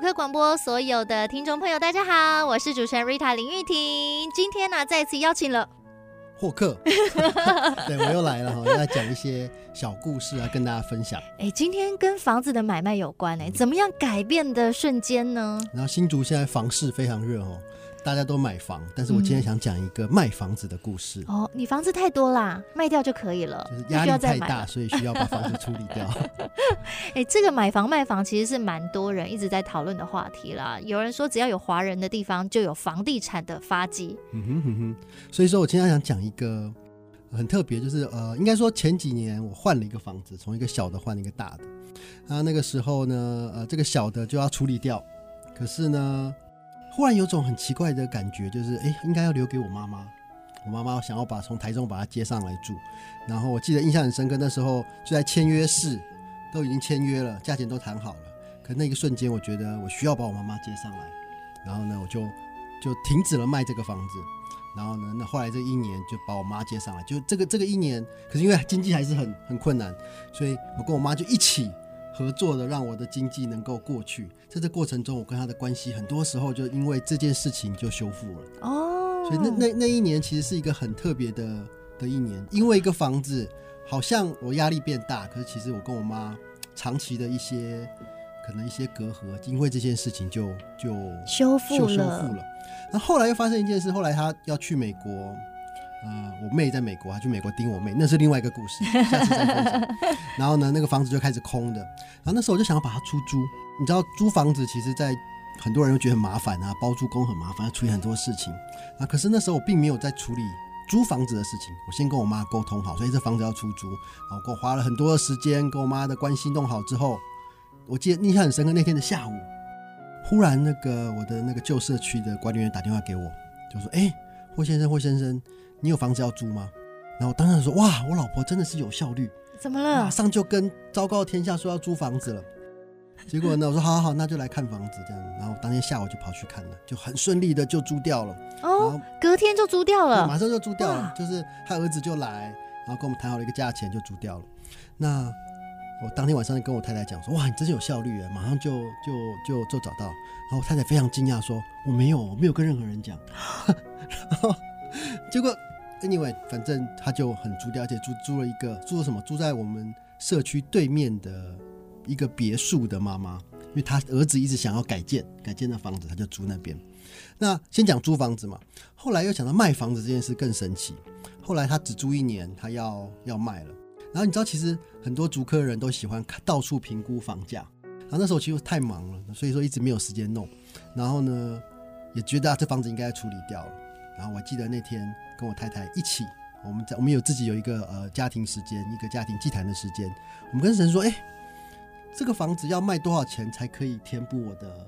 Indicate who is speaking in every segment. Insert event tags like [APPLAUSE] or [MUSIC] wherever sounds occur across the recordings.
Speaker 1: 广播所有的听众朋友，大家好，我是主持人 Rita 林玉婷。今天呢，再次邀请了
Speaker 2: 霍克，[LAUGHS] 对我又来了哈，要讲一些小故事啊，跟大家分享。
Speaker 1: 哎，今天跟房子的买卖有关哎，怎么样改变的瞬间呢？
Speaker 2: 然后新竹现在房市非常热哦。大家都买房，但是我今天想讲一个卖房子的故事。
Speaker 1: 嗯、哦，你房子太多啦，卖掉就可以了。
Speaker 2: 就是压力太大，所以需要把房子处理掉。[LAUGHS] [LAUGHS]
Speaker 1: 哎，这个买房卖房其实是蛮多人一直在讨论的话题啦。有人说，只要有华人的地方，就有房地产的发迹。
Speaker 2: 嗯哼哼哼。所以说我今天想讲一个很特别，就是呃，应该说前几年我换了一个房子，从一个小的换了一个大的。啊，那个时候呢，呃，这个小的就要处理掉，可是呢。忽然有种很奇怪的感觉，就是哎，应该要留给我妈妈。我妈妈想要把从台中把她接上来住，然后我记得印象很深刻，那时候就在签约室，都已经签约了，价钱都谈好了。可那个瞬间，我觉得我需要把我妈妈接上来，然后呢，我就就停止了卖这个房子。然后呢，那后来这一年就把我妈接上来，就这个这个一年，可是因为经济还是很很困难，所以我跟我妈就一起。合作的让我的经济能够过去，在这过程中，我跟他的关系很多时候就因为这件事情就修复了哦。所以那那那一年其实是一个很特别的的一年，因为一个房子好像我压力变大，可是其实我跟我妈长期的一些可能一些隔阂，因为这件事情就就
Speaker 1: 修复了。修复
Speaker 2: 了。那后来又发生一件事，后来他要去美国。呃，我妹在美国，她去美国盯我妹，那是另外一个故事，[LAUGHS] 下次再分享。然后呢，那个房子就开始空的。然后那时候我就想要把它出租。你知道，租房子其实，在很多人都觉得很麻烦啊，包租公很麻烦，要处理很多事情啊。可是那时候我并没有在处理租房子的事情，我先跟我妈沟通好，所以这房子要出租。然后给我花了很多的时间，跟我妈的关系弄好之后，我记得印象很深刻，那天的下午，忽然那个我的那个旧社区的管理员打电话给我，就说：“哎，霍先生，霍先生。”你有房子要租吗？然后我当时说，哇，我老婆真的是有效率，
Speaker 1: 怎么了？马
Speaker 2: 上就跟昭告天下说要租房子了。结果呢，我说好好好，那就来看房子这样。然后当天下午就跑去看了，就很顺利的就租掉了。
Speaker 1: 哦，隔天就租掉了，
Speaker 2: 马上就租掉了。就是他儿子就来，然后跟我们谈好了一个价钱，就租掉了。那我当天晚上就跟我太太讲说，哇，你真是有效率啊，马上就就就就找到。然后我太太非常惊讶说，我没有，我没有跟任何人讲。[LAUGHS] 然后结果。Anyway，反正他就很租掉，而且租租了一个租了什么？租在我们社区对面的一个别墅的妈妈，因为他儿子一直想要改建改建的房子，他就租那边。那先讲租房子嘛，后来又想到卖房子这件事更神奇。后来他只租一年，他要要卖了。然后你知道，其实很多竹科人都喜欢看到处评估房价。然后那时候其实太忙了，所以说一直没有时间弄。然后呢，也觉得啊，这房子应该要处理掉了。然后我记得那天跟我太太一起，我们在我们有自己有一个呃家庭时间，一个家庭祭坛的时间。我们跟神说，哎，这个房子要卖多少钱才可以填补我的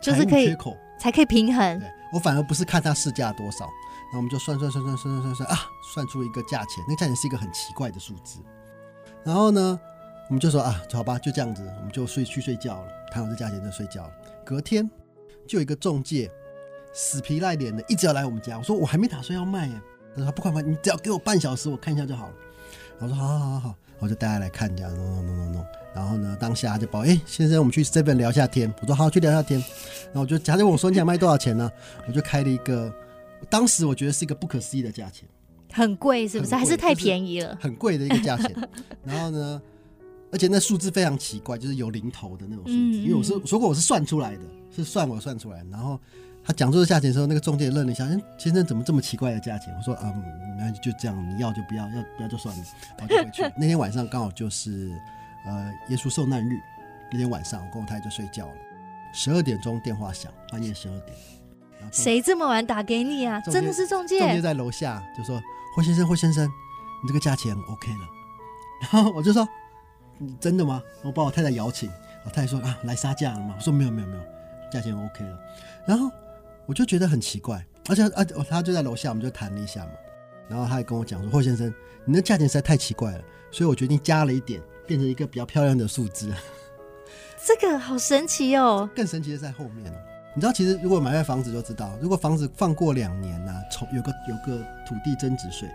Speaker 2: 就是缺口，
Speaker 1: 才可以平衡。
Speaker 2: 对，我反而不是看它市价多少，那我们就算算算算算算算啊，算出一个价钱。那个价钱是一个很奇怪的数字。然后呢，我们就说啊，好吧，就这样子，我们就睡去睡觉了，谈好这价钱就睡觉了。隔天就有一个中介。死皮赖脸的，一直要来我们家。我说我还没打算要卖耶。他说不管不管，你只要给我半小时，我看一下就好了。我说好好好好，我就带他来看这样，弄弄弄弄弄。然后呢，当下他就报，哎、先生，我们去 Seven 聊一下天。我说好，去聊一下天。然后我就假如我说你想卖多少钱呢？我就开了一个，当时我觉得是一个不可思议的价钱，
Speaker 1: 很贵是不是？还是太便宜了？
Speaker 2: 很贵的一个价钱。[LAUGHS] 然后呢，而且那数字非常奇怪，就是有零头的那种数字。嗯嗯，因为我是说过我是算出来的，是算我算出来的。然后。他讲出的价钱的时候，那个中介愣了一下，嗯，先生怎么这么奇怪的价钱？我说，嗯，那就这样，你要就不要，要不要就算了，然后就回去。[LAUGHS] 那天晚上刚好就是呃耶稣受难日，那天晚上我跟我太太就睡觉了，十二点钟电话响，半夜十二点，
Speaker 1: 谁这么晚打给你啊？真的是中介？
Speaker 2: 中介在楼下就说，霍先生，霍先生，你这个价钱 OK 了。[LAUGHS] 然后我就说，你真的吗？我把我太太邀请，我太太说啊，来杀价了吗？我说没有没有没有，价钱 OK 了。然后。我就觉得很奇怪，而且啊，他就在楼下，我们就谈了一下嘛。然后他还跟我讲说：“霍先生，你那价钱实在太奇怪了，所以我决定加了一点，变成一个比较漂亮的数字。”
Speaker 1: 这个好神奇哦！
Speaker 2: 更神奇的在后面了。你知道，其实如果买卖房子就知道，如果房子放过两年呢、啊，从有个有个土地增值税，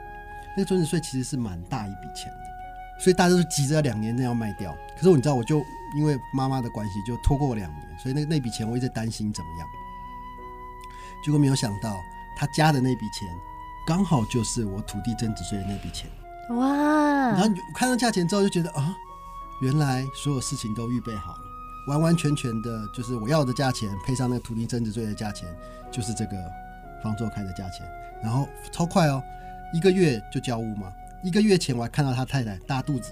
Speaker 2: 那个增值税其实是蛮大一笔钱的，所以大家都是急着两年内要卖掉。可是你知道，我就因为妈妈的关系，就拖过两年，所以那那笔钱我一直担心怎么样。结果没有想到，他加的那笔钱，刚好就是我土地增值税的那笔钱。哇！然后你看到价钱之后，就觉得啊，原来所有事情都预备好了，完完全全的就是我要的价钱，配上那个土地增值税的价钱，就是这个房仲开的价钱。然后超快哦，一个月就交屋嘛。一个月前我还看到他太太大肚子，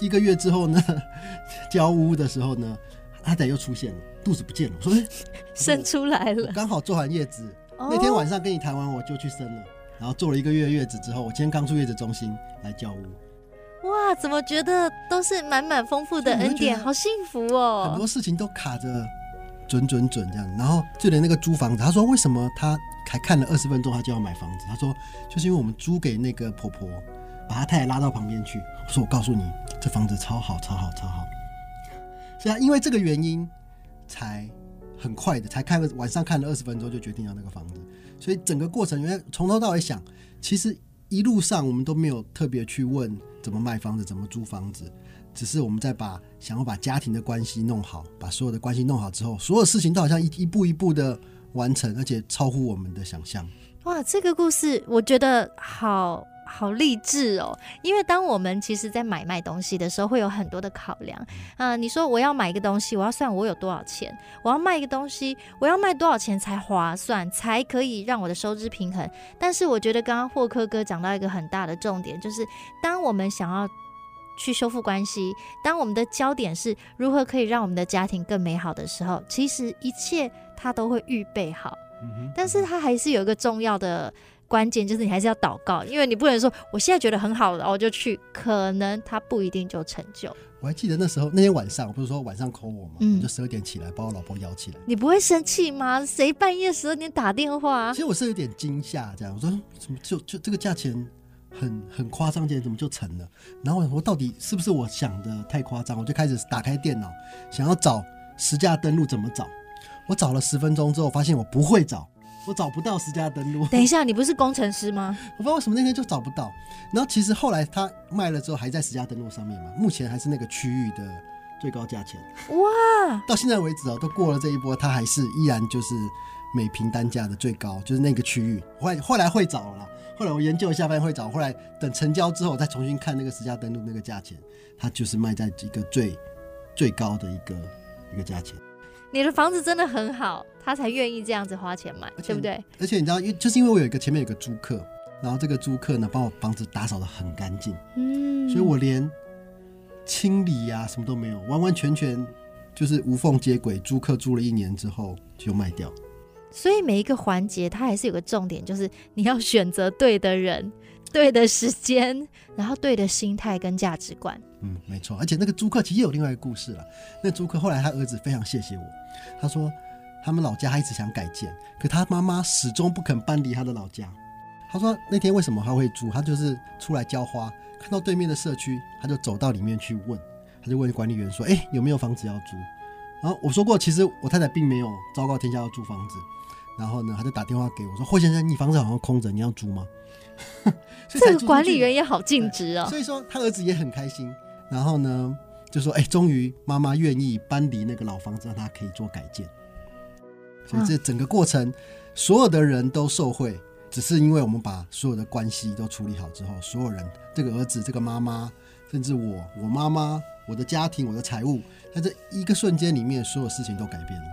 Speaker 2: 一个月之后呢，[LAUGHS] 交屋的时候呢，他太太又出现了。肚子不见了，我说 [LAUGHS] 哎，
Speaker 1: 生出来了，
Speaker 2: 刚好做完月子，那天晚上跟你谈完，我就去生了，然后做了一个月月子之后，我今天刚出月子中心来交屋。
Speaker 1: 哇，怎么觉得都是满满丰富的恩典，好幸福哦！
Speaker 2: 很多事情都卡着，准准准这样。然后就连那个租房子，他说为什么他还看了二十分钟，他就要买房子？他说就是因为我们租给那个婆婆，把她太太拉到旁边去。我说我告诉你，这房子超好，超好，超好。是啊，因为这个原因。才很快的，才看了晚上看了二十分钟就决定要那个房子，所以整个过程，因为从头到尾想，其实一路上我们都没有特别去问怎么卖房子，怎么租房子，只是我们在把想要把家庭的关系弄好，把所有的关系弄好之后，所有事情都好像一一步一步的完成，而且超乎我们的想象。
Speaker 1: 哇，这个故事我觉得好。好励志哦！因为当我们其实，在买卖东西的时候，会有很多的考量。啊、呃，你说我要买一个东西，我要算我有多少钱；我要卖一个东西，我要卖多少钱才划算，才可以让我的收支平衡。但是，我觉得刚刚霍科哥讲到一个很大的重点，就是当我们想要去修复关系，当我们的焦点是如何可以让我们的家庭更美好的时候，其实一切他都会预备好。但是，他还是有一个重要的。关键就是你还是要祷告，因为你不能说我现在觉得很好了，然后我就去，可能他不一定就成就。
Speaker 2: 我还记得那时候那天晚上，我不是说晚上 call 我吗？嗯，我就十二点起来把我老婆摇起来。
Speaker 1: 你不会生气吗？谁半夜十二点打电话？
Speaker 2: 其实我是有点惊吓，这样我说怎么就就这个价钱很很夸张，点怎么就成了？然后我说到底是不是我想的太夸张？我就开始打开电脑，想要找实价登录怎么找。我找了十分钟之后，发现我不会找。我找不到私家登录。
Speaker 1: 等一下，你不是工程师吗？[LAUGHS]
Speaker 2: 我不知道为什么那天就找不到。然后其实后来他卖了之后，还在私家登录上面嘛。目前还是那个区域的最高价钱。哇！到现在为止哦，都过了这一波，它还是依然就是每平单价的最高，就是那个区域。后来后来会找了啦，后来我研究一下，发现会找。后来等成交之后，我再重新看那个私家登录那个价钱，它就是卖在一个最最高的一个一个价钱。
Speaker 1: 你的房子真的很好，他才愿意这样子花钱买，对不对？
Speaker 2: 而且你知道，因就是因为我有一个前面有个租客，然后这个租客呢，把我房子打扫的很干净，嗯，所以我连清理呀、啊、什么都没有，完完全全就是无缝接轨。租客住了一年之后就卖掉，
Speaker 1: 所以每一个环节它还是有个重点，就是你要选择对的人。对的时间，然后对的心态跟价值观。
Speaker 2: 嗯，没错。而且那个租客其实也有另外一个故事了。那租客后来他儿子非常谢谢我，他说他们老家他一直想改建，可他妈妈始终不肯搬离他的老家。他说那天为什么他会租？他就是出来浇花，看到对面的社区，他就走到里面去问，他就问管理员说：“哎，有没有房子要租？”然后我说过，其实我太太并没有昭告天下要租房子。然后呢，他就打电话给我说：“霍先生，你房子好像空着，你要租吗？” [LAUGHS]
Speaker 1: 这个管理员也好尽职哦。
Speaker 2: 所以说他儿子也很开心。然后呢，就说：“哎，终于妈妈愿意搬离那个老房子，让他可以做改建。”所以这整个过程，所有的人都受惠，只是因为我们把所有的关系都处理好之后，所有人，这个儿子、这个妈妈，甚至我、我妈妈、我的家庭、我的财务，在这一个瞬间里面，所有事情都改变了。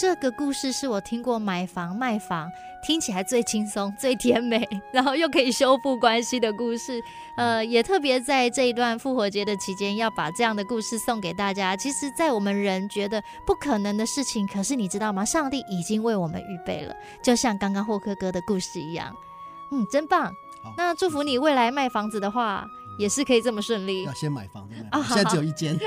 Speaker 1: 这个故事是我听过买房卖房听起来最轻松、最甜美，然后又可以修复关系的故事。呃，也特别在这一段复活节的期间，要把这样的故事送给大家。其实，在我们人觉得不可能的事情，可是你知道吗？上帝已经为我们预备了，就像刚刚霍克哥的故事一样。嗯，真棒。那祝福你未来卖房子的话。也是可以这么顺利。
Speaker 2: 要先买房现在只有一间。[LAUGHS]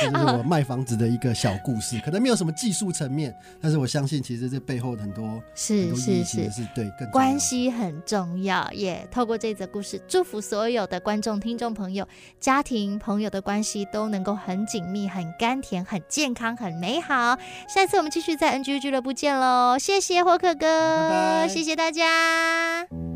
Speaker 2: 这就是我卖房子的一个小故事，可能没有什么技术层面，但是我相信其实这背后很多
Speaker 1: 是是是
Speaker 2: 是对，更
Speaker 1: 关系很重要。也透过这则故事，祝福所有的观众、听众朋友、家庭朋友的关系都能够很紧密、很甘甜、很健康、很美好。下一次我们继续在 NGU 俱乐部见喽！谢谢霍克哥，拜拜谢谢大家。